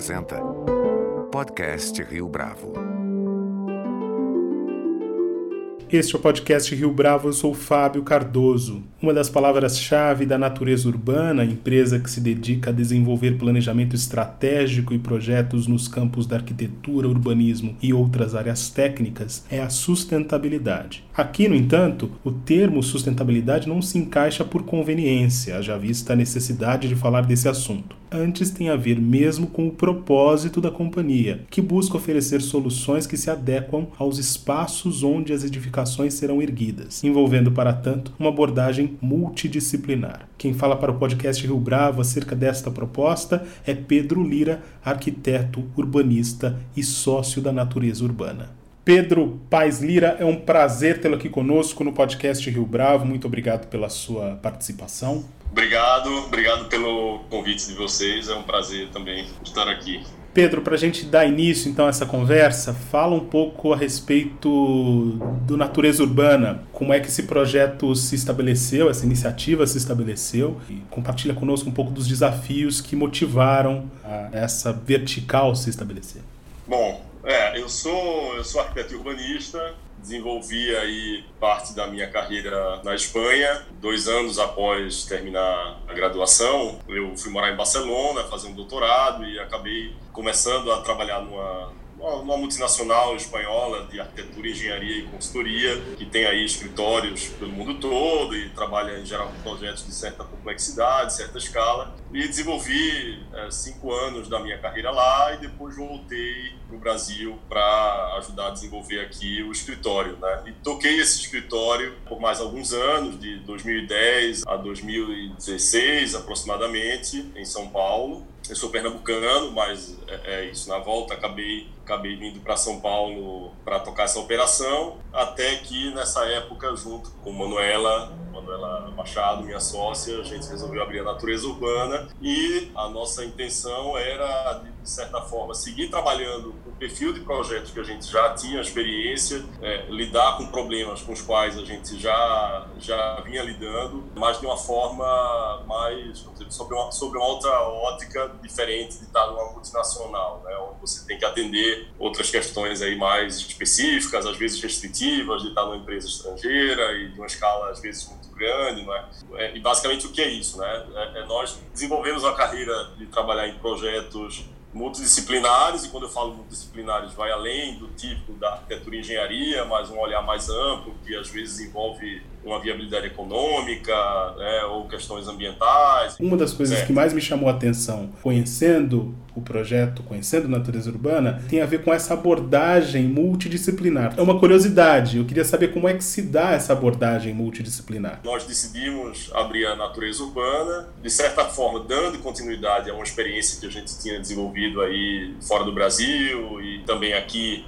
apresenta Podcast Rio Bravo. Este é o podcast Rio Bravo, eu sou Fábio Cardoso. Uma das palavras-chave da natureza urbana, empresa que se dedica a desenvolver planejamento estratégico e projetos nos campos da arquitetura, urbanismo e outras áreas técnicas, é a sustentabilidade. Aqui, no entanto, o termo sustentabilidade não se encaixa por conveniência, já vista a necessidade de falar desse assunto antes tem a ver mesmo com o propósito da companhia, que busca oferecer soluções que se adequam aos espaços onde as edificações serão erguidas, envolvendo, para tanto, uma abordagem multidisciplinar. Quem fala para o podcast Rio Bravo acerca desta proposta é Pedro Lira, arquiteto, urbanista e sócio da natureza urbana. Pedro Paz Lira, é um prazer tê-lo aqui conosco no podcast Rio Bravo. Muito obrigado pela sua participação. Obrigado, obrigado pelo convite de vocês. É um prazer também estar aqui. Pedro, para a gente dar início então a essa conversa, fala um pouco a respeito do Natureza Urbana, como é que esse projeto se estabeleceu, essa iniciativa se estabeleceu, e compartilha conosco um pouco dos desafios que motivaram essa vertical se estabelecer. Bom, é, eu sou eu sou arquiteto urbanista, desenvolvi aí parte da minha carreira na Espanha. Dois anos após terminar a graduação, eu fui morar em Barcelona, fazer um doutorado e acabei começando a trabalhar numa uma multinacional espanhola de arquitetura, engenharia e consultoria, que tem aí escritórios pelo mundo todo e trabalha em geral com projetos de certa complexidade, certa escala. E desenvolvi é, cinco anos da minha carreira lá e depois voltei para o Brasil para ajudar a desenvolver aqui o escritório. Né? E toquei esse escritório por mais alguns anos, de 2010 a 2016 aproximadamente, em São Paulo. Eu sou pernambucano, mas é, é isso. Na volta acabei acabei vindo para São Paulo para tocar essa operação, até que nessa época, junto com Manuela, Manuela Machado, minha sócia, a gente resolveu abrir a Natureza Urbana e a nossa intenção era, de certa forma, seguir trabalhando o perfil de projetos que a gente já tinha experiência, é, lidar com problemas com os quais a gente já, já vinha lidando, mas de uma forma mais, dizer, sobre, uma, sobre uma outra ótica diferente de estar numa multinacional, né, onde você tem que atender outras questões aí mais específicas, às vezes restritivas, de estar numa empresa estrangeira e de uma escala às vezes muito grande, não é? é e basicamente o que é isso, né? É, é nós desenvolvemos a carreira de trabalhar em projetos multidisciplinares, e quando eu falo multidisciplinares, vai além do tipo da arquitetura e engenharia, mas um olhar mais amplo, que às vezes envolve uma viabilidade econômica né, ou questões ambientais. Uma das coisas é. que mais me chamou a atenção, conhecendo o projeto, conhecendo natureza urbana, tem a ver com essa abordagem multidisciplinar. É uma curiosidade, eu queria saber como é que se dá essa abordagem multidisciplinar. Nós decidimos abrir a natureza urbana, de certa forma, dando continuidade a uma experiência que a gente tinha desenvolvido aí fora do Brasil e também aqui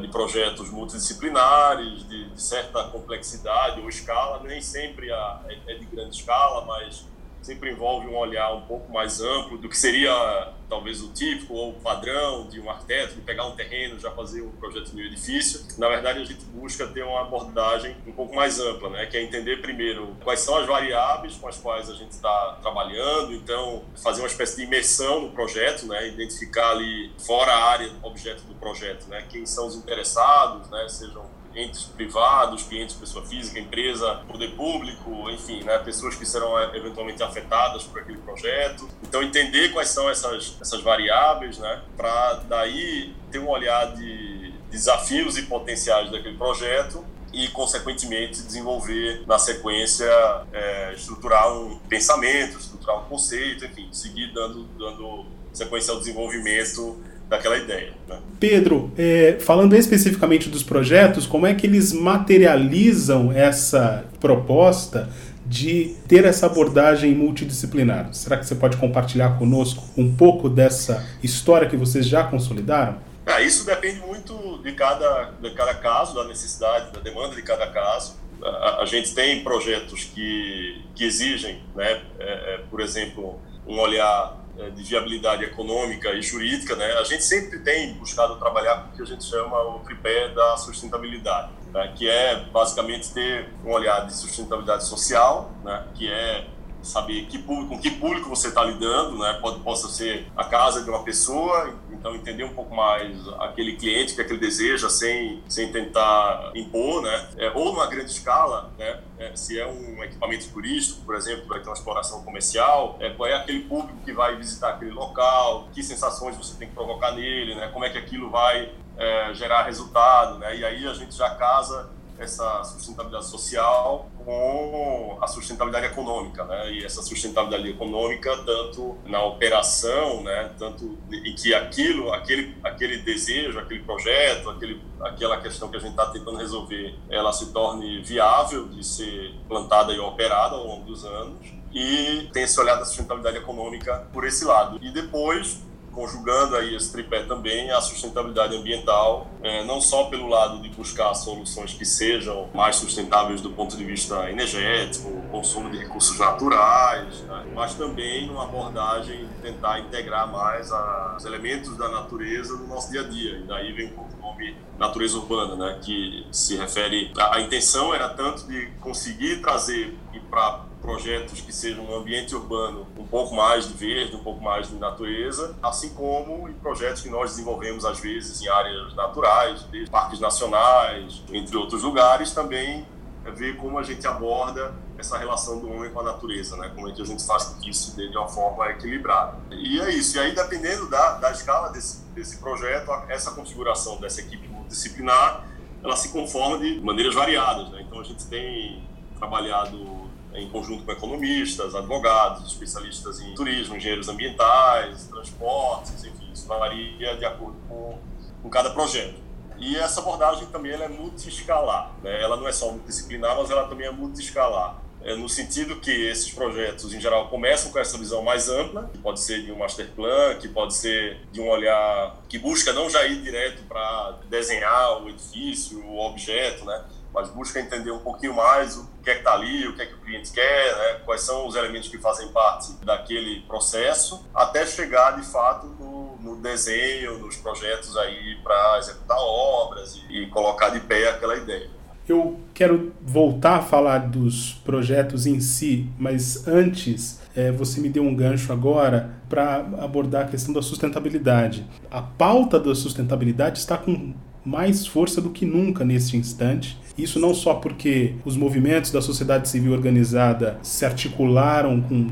de projetos multidisciplinares, de, de, certa complexidade ou escala, nem sempre é, é de grande escala, mas sempre envolve um olhar um pouco mais amplo do que seria talvez o típico ou o padrão de um arquiteto, de pegar um terreno, já fazer um projeto de um edifício. Na verdade, a gente busca ter uma abordagem um pouco mais ampla, né? que é entender primeiro quais são as variáveis com as quais a gente está trabalhando, então fazer uma espécie de imersão no projeto, né? identificar ali fora a área objeto do projeto, né? quem são os interessados, né? sejam entes privados, clientes, pessoa física, empresa, poder público, enfim, né, pessoas que serão eh, eventualmente afetadas por aquele projeto. Então, entender quais são essas, essas variáveis, né, para daí ter um olhar de desafios e potenciais daquele projeto e, consequentemente, desenvolver na sequência, é, estruturar um pensamento, estruturar um conceito, enfim, seguir dando, dando sequência ao desenvolvimento daquela ideia. Né? Pedro, é, falando especificamente dos projetos, como é que eles materializam essa proposta de ter essa abordagem multidisciplinar? Será que você pode compartilhar conosco um pouco dessa história que vocês já consolidaram? Ah, isso depende muito de cada, de cada caso, da necessidade, da demanda de cada caso. A, a gente tem projetos que, que exigem, né, é, é, por exemplo, um olhar de viabilidade econômica e jurídica, né, a gente sempre tem buscado trabalhar com o que a gente chama o tripé da sustentabilidade, né, que é basicamente ter um olhar de sustentabilidade social, né, que é saber que público, com que público você está lidando, né? Pode, possa ser a casa de uma pessoa, então entender um pouco mais aquele cliente que aquele deseja sem, sem tentar impor, né? É, ou numa grande escala, né? É, se é um equipamento turístico, por exemplo, vai ter uma exploração comercial, é, qual é aquele público que vai visitar aquele local, que sensações você tem que provocar nele, né? Como é que aquilo vai é, gerar resultado, né? E aí a gente já casa essa sustentabilidade social com a sustentabilidade econômica, né? E essa sustentabilidade econômica tanto na operação, né? Tanto em que aquilo, aquele, aquele desejo, aquele projeto, aquele, aquela questão que a gente está tentando resolver, ela se torne viável de ser plantada e operada ao longo dos anos e tem esse olhar da sustentabilidade econômica por esse lado. E depois conjugando aí esse tripé também a sustentabilidade ambiental, é, não só pelo lado de buscar soluções que sejam mais sustentáveis do ponto de vista energético, consumo de recursos naturais, né, mas também numa abordagem de tentar integrar mais a, os elementos da natureza no nosso dia a dia. E daí vem o nome natureza urbana, né, que se refere a, a intenção era tanto de conseguir trazer para projetos que sejam um ambiente urbano um pouco mais de verde, um pouco mais de natureza, assim como em projetos que nós desenvolvemos às vezes em áreas naturais, parques nacionais, entre outros lugares, também é ver como a gente aborda essa relação do homem com a natureza, né? Como é que a gente faz isso de uma forma equilibrada. E é isso. E aí, dependendo da, da escala desse, desse projeto, essa configuração dessa equipe multidisciplinar, ela se conforma de maneiras variadas, né? Então, a gente tem trabalhado em conjunto com economistas, advogados, especialistas em turismo, engenheiros ambientais, transportes, enfim, isso varia de acordo com, com cada projeto. E essa abordagem também ela é multiescalar, né? ela não é só multidisciplinar, mas ela também é multiescalar. É no sentido que esses projetos, em geral, começam com essa visão mais ampla, que pode ser de um master plan, que pode ser de um olhar que busca não já ir direto para desenhar o edifício, o objeto, né? Mas busca entender um pouquinho mais o que é que está ali, o que é que o cliente quer, né? quais são os elementos que fazem parte daquele processo, até chegar de fato no, no desenho, nos projetos aí para executar obras e, e colocar de pé aquela ideia. Eu quero voltar a falar dos projetos em si, mas antes é, você me deu um gancho agora para abordar a questão da sustentabilidade. A pauta da sustentabilidade está com mais força do que nunca neste instante. Isso não só porque os movimentos da sociedade civil organizada se articularam com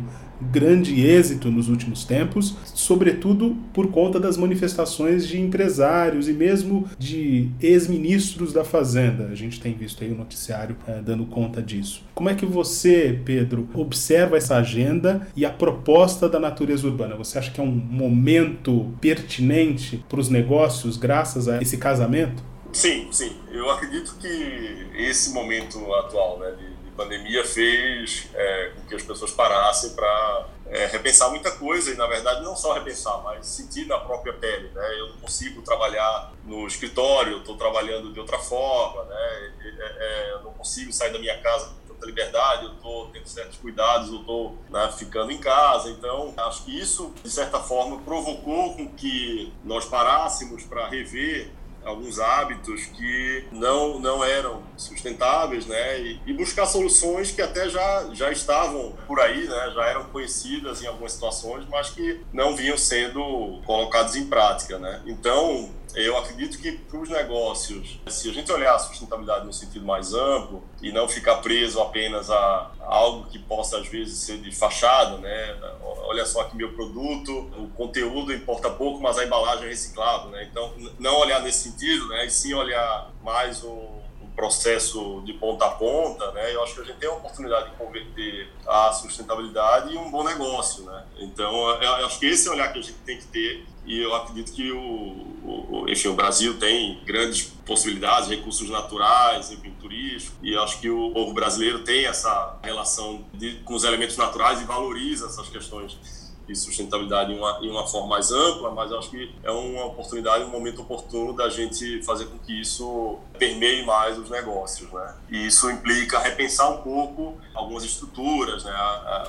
grande êxito nos últimos tempos, sobretudo por conta das manifestações de empresários e mesmo de ex-ministros da Fazenda. A gente tem visto aí o noticiário é, dando conta disso. Como é que você, Pedro, observa essa agenda e a proposta da natureza urbana? Você acha que é um momento pertinente para os negócios graças a esse casamento? Sim, sim. Eu acredito que esse momento atual né, de pandemia fez é, com que as pessoas parassem para é, repensar muita coisa e, na verdade, não só repensar, mas sentir na própria pele. Né? Eu não consigo trabalhar no escritório, estou trabalhando de outra forma, né? É, é, eu não consigo sair da minha casa com tanta liberdade, eu estou tendo certos cuidados, eu estou né, ficando em casa. Então, acho que isso, de certa forma, provocou com que nós parássemos para rever alguns hábitos que não, não eram sustentáveis, né? E, e, buscar soluções que até já, já estavam por aí, né? Já eram conhecidas em algumas situações, mas que não vinham sendo colocadas em prática, né? Então, eu acredito que para os negócios, se a gente olhar a sustentabilidade no sentido mais amplo e não ficar preso apenas a algo que possa às vezes ser de fachada, né? Olha só que meu produto, o conteúdo importa pouco, mas a embalagem é reciclável, né? Então, não olhar nesse sentido, né? E sim olhar mais o processo de ponta a ponta, né? Eu acho que a gente tem a oportunidade de converter a sustentabilidade em um bom negócio, né? Então, eu acho que esse é o olhar que a gente tem que ter e eu acredito que o, o, enfim, o Brasil tem grandes possibilidades, recursos naturais, enfim, turístico, e acho que o povo brasileiro tem essa relação de, com os elementos naturais e valoriza essas questões de sustentabilidade em uma, em uma forma mais ampla, mas acho que é uma oportunidade, um momento oportuno da gente fazer com que isso permeie mais os negócios, né? E isso implica repensar um pouco algumas estruturas, né?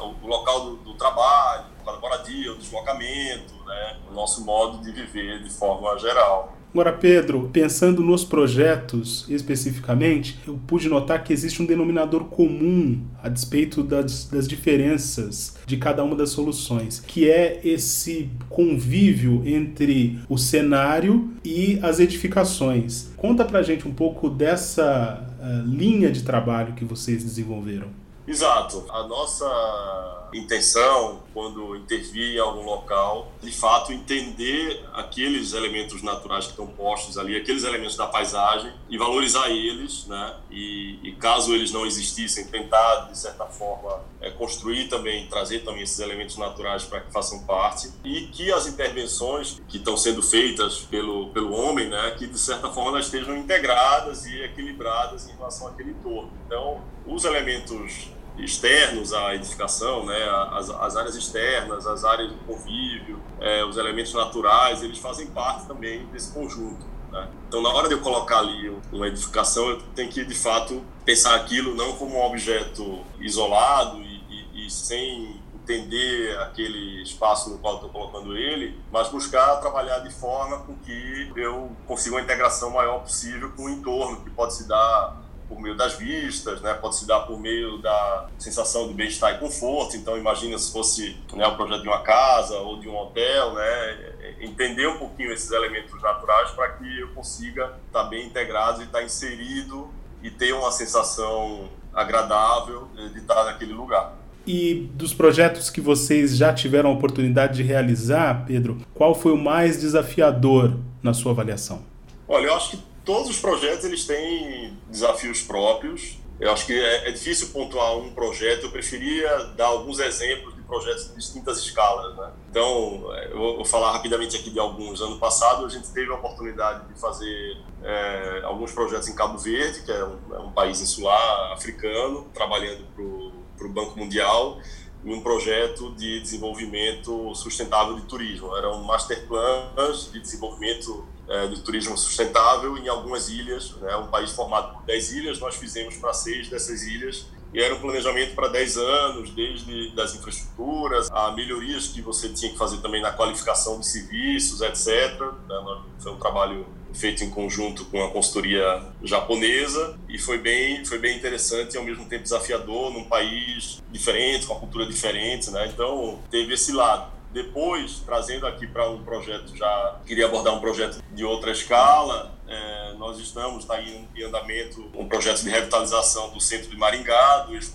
o local do, do trabalho, da moradia, o deslocamento, né? O nosso modo de viver de forma geral. Agora, Pedro, pensando nos projetos especificamente, eu pude notar que existe um denominador comum a despeito das, das diferenças de cada uma das soluções, que é esse convívio entre o cenário e as edificações. Conta pra gente um pouco dessa uh, linha de trabalho que vocês desenvolveram. Exato. A nossa intenção, quando intervir em algum local, de fato entender aqueles elementos naturais que estão postos ali, aqueles elementos da paisagem e valorizar eles, né? E, e caso eles não existissem, tentar de certa forma é, construir também, trazer também esses elementos naturais para que façam parte e que as intervenções que estão sendo feitas pelo pelo homem, né? Que de certa forma elas estejam integradas e equilibradas em relação àquele entorno. Então, os elementos externos à edificação, né, as, as áreas externas, as áreas de convívio, é, os elementos naturais, eles fazem parte também desse conjunto. Né? Então, na hora de eu colocar ali uma edificação, eu tenho que, de fato, pensar aquilo não como um objeto isolado e, e, e sem entender aquele espaço no qual estou colocando ele, mas buscar trabalhar de forma com que eu consiga uma integração maior possível com o entorno, que pode se dar por meio das vistas, né? pode se dar por meio da sensação de bem-estar e conforto. Então, imagina se fosse né, o projeto de uma casa ou de um hotel, né? entender um pouquinho esses elementos naturais para que eu consiga estar bem integrado e estar inserido e ter uma sensação agradável de estar naquele lugar. E dos projetos que vocês já tiveram a oportunidade de realizar, Pedro, qual foi o mais desafiador na sua avaliação? Olha, eu acho que todos os projetos eles têm desafios próprios. Eu acho que é, é, difícil pontuar um projeto. Eu preferia dar alguns exemplos de projetos de distintas escalas. Né? Então, eu vou falar rapidamente aqui de alguns. Ano passado, a gente teve a oportunidade de fazer é, alguns projetos em Cabo Verde, que é um, é um país insular africano, trabalhando para o Banco Mundial em um projeto de desenvolvimento sustentável de turismo. Eram master plans de desenvolvimento é, de turismo sustentável em algumas ilhas, né, um país formado por 10 ilhas, nós fizemos para seis dessas ilhas. E era um planejamento para 10 anos, desde das infraestruturas, a melhorias que você tinha que fazer também na qualificação de serviços, etc. Né, foi um trabalho feito em conjunto com a consultoria japonesa e foi bem foi bem interessante e ao mesmo tempo desafiador num país diferente com uma cultura diferente né? Então teve esse lado depois, trazendo aqui para um projeto já, queria abordar um projeto de outra escala, é, nós estamos tá em, em, andamento um projeto de revitalização do centro de Maringá, do eixo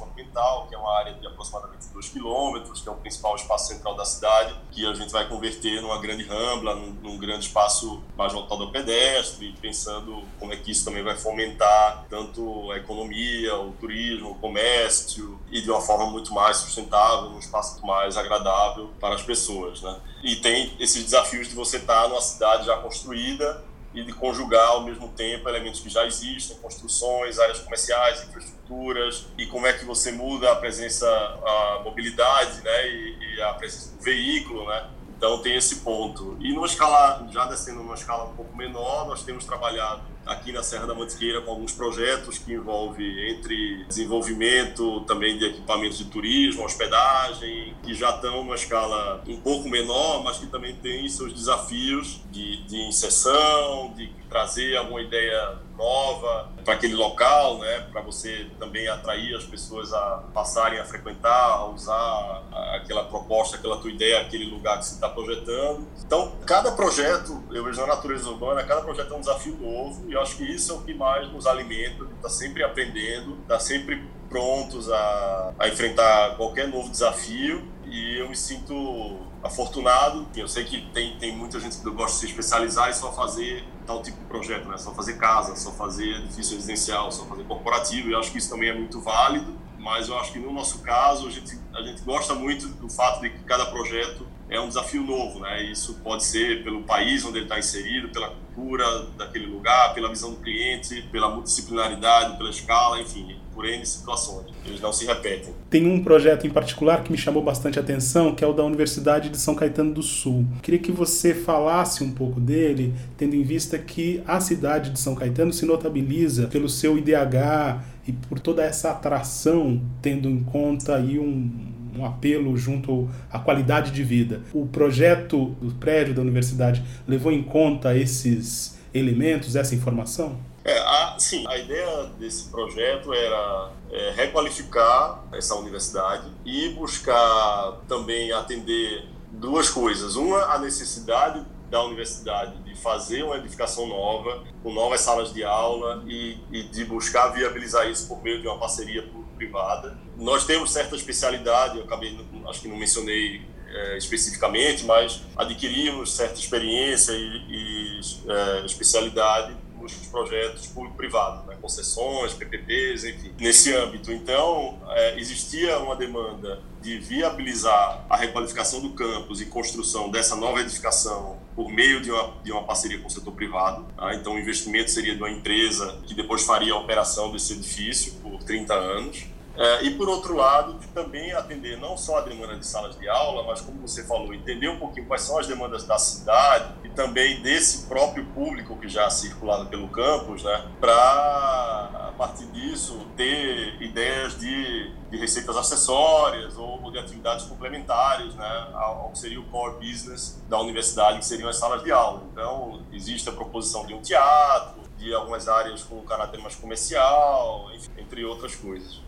que é uma área de aproximadamente 2 quilômetros, que é o principal espaço central da cidade, que a gente vai converter numa grande rambla, num, num grande espaço mais voltado ao pedestre, pensando como é que isso também vai fomentar tanto a economia, o turismo, o comércio, e de uma forma muito mais sustentável, num espaço mais agradável para as pessoas. Né? E tem esses desafios de você estar numa cidade já construída e de conjugar ao mesmo tempo elementos que já existem, construções, áreas comerciais, infraestruturas, e como é que você muda a presença, a mobilidade, né, e, e a presença do veículo, né, então tem esse ponto. E numa escala, já descendo numa escala um pouco menor, nós temos trabalhado aqui na Serra da Mantiqueira com alguns projetos que envolvem entre desenvolvimento também de equipamentos de turismo, hospedagem, que já estão numa escala um pouco menor, mas que também tem seus desafios de, de inserção, de trazer alguma ideia nova para aquele local, né, para você também atrair as pessoas a passarem a frequentar, a usar aquela proposta, aquela tua ideia, aquele lugar que você está projetando. Então, cada projeto, eu vejo na natureza urbana, cada projeto é um desafio novo e eu acho que isso é o que mais nos alimenta, está sempre aprendendo, está sempre prontos a, a enfrentar qualquer novo desafio e eu me sinto afortunado. Eu sei que tem, tem muita gente que gosta de se especializar e só fazer tal tipo de projeto, né? Só fazer casa, só fazer edifício residencial, só fazer corporativo. E eu acho que isso também é muito válido. Mas eu acho que no nosso caso a gente a gente gosta muito do fato de que cada projeto é um desafio novo, né? Isso pode ser pelo país onde ele está inserido, pela cultura daquele lugar, pela visão do cliente, pela multidisciplinaridade, pela escala, enfim, por N situações. Eles não se repetem. Tem um projeto em particular que me chamou bastante atenção, que é o da Universidade de São Caetano do Sul. Queria que você falasse um pouco dele, tendo em vista que a cidade de São Caetano se notabiliza pelo seu IDH e por toda essa atração, tendo em conta aí um um apelo junto à qualidade de vida. O projeto do prédio da universidade levou em conta esses elementos, essa informação? É, a, sim, a ideia desse projeto era é, requalificar essa universidade e buscar também atender duas coisas. Uma, a necessidade da universidade de fazer uma edificação nova, com novas salas de aula e, e de buscar viabilizar isso por meio de uma parceria privada. Nós temos certa especialidade, eu acabei, acho que não mencionei é, especificamente, mas adquirimos certa experiência e, e é, especialidade nos projetos público-privados, né? concessões, PPPs, enfim, nesse âmbito. Então, é, existia uma demanda de viabilizar a requalificação do campus e construção dessa nova edificação por meio de uma, de uma parceria com o setor privado. Tá? Então, o investimento seria de uma empresa que depois faria a operação desse edifício por 30 anos. É, e, por outro lado, de também atender não só a demanda de salas de aula, mas, como você falou, entender um pouquinho quais são as demandas da cidade também desse próprio público que já circulado pelo campus, né, para, a partir disso, ter ideias de, de receitas acessórias ou, de atividades complementares né, ao, que seria o core business da universidade, que seriam as salas de aula. Então, existe a proposição de um teatro, de algumas áreas com caráter mais comercial, entre outras coisas.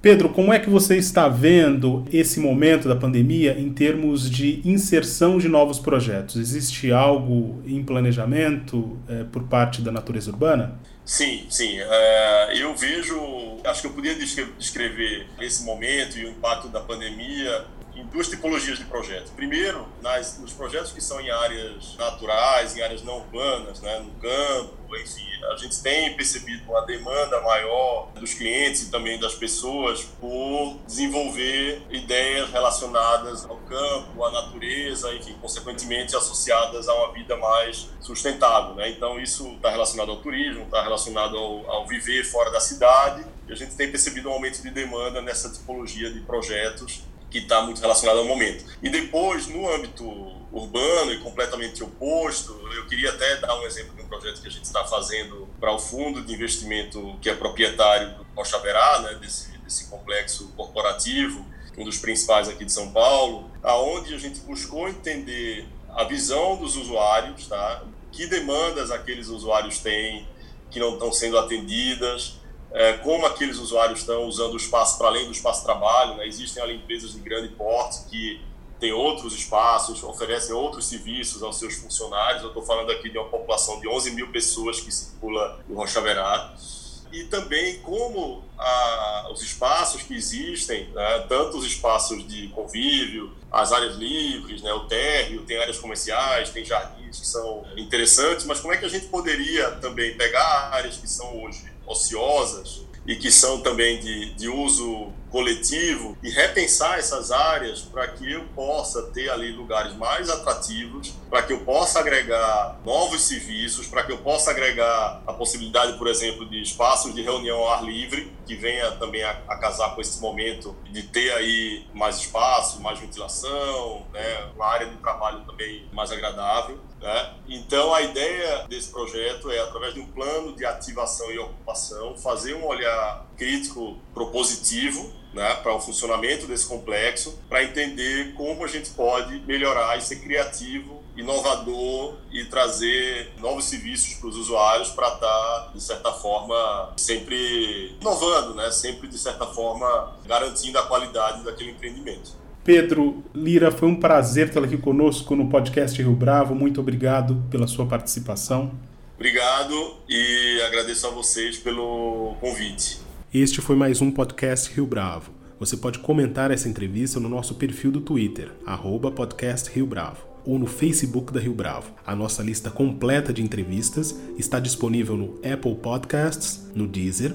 Pedro, como é que você está vendo esse momento da pandemia em termos de inserção de novos projetos? Existe algo em planejamento é, por parte da natureza urbana? Sim, sim. É, eu vejo, acho que eu podia descrever esse momento e o impacto da pandemia em duas tipologias de projetos. Primeiro, nas, nos projetos que são em áreas naturais, em áreas não urbanas, né, no campo, enfim, a gente tem percebido uma demanda maior dos clientes e também das pessoas por desenvolver ideias relacionadas ao campo, à natureza, enfim, consequentemente associadas a uma vida mais sustentável. Né? Então, isso está relacionado ao turismo, está relacionado ao, ao viver fora da cidade. E a gente tem percebido um aumento de demanda nessa tipologia de projetos que está muito relacionado ao momento. E depois, no âmbito urbano e completamente oposto, eu queria até dar um exemplo de um projeto que a gente está fazendo para o fundo de investimento que é proprietário do Rocha Verá, né, desse, desse complexo corporativo, um dos principais aqui de São Paulo, aonde a gente buscou entender a visão dos usuários, tá? que demandas aqueles usuários têm que não estão sendo atendidas, é, como aqueles usuários estão usando o espaço para além do espaço de trabalho. Né? Existem ali empresas de grande porte que têm outros espaços, oferecem outros serviços aos seus funcionários. Eu estou falando aqui de uma população de 11 mil pessoas que circula no Rocha Verá. E também como a, os espaços que existem, né? tanto os espaços de convívio, as áreas livres, né? o térreo, tem áreas comerciais, tem jardins que são interessantes, mas como é que a gente poderia também pegar áreas que são hoje ociosas e que são também de, de uso coletivo e repensar essas áreas para que eu possa ter ali lugares mais atrativos, para que eu possa agregar novos serviços, para que eu possa agregar a possibilidade, por exemplo, de espaços de reunião ao ar livre, que venha também a, a casar com esse momento de ter aí mais espaço, mais ventilação, né, uma área de trabalho também mais agradável. Né? Então, a ideia desse projeto é, através de um plano de ativação e ocupação, fazer um olhar crítico propositivo né, para o funcionamento desse complexo, para entender como a gente pode melhorar e ser criativo, inovador e trazer novos serviços para os usuários para estar, de certa forma, sempre inovando, né, sempre, de certa forma, garantindo a qualidade daquele empreendimento. Pedro Lira, foi um prazer tê-lo aqui conosco no podcast Rio Bravo. Muito obrigado pela sua participação. Obrigado e agradeço a vocês pelo convite. Este foi mais um podcast Rio Bravo. Você pode comentar essa entrevista no nosso perfil do Twitter, arroba podcast Rio Bravo, ou no Facebook da Rio Bravo. A nossa lista completa de entrevistas está disponível no Apple Podcasts, no Deezer,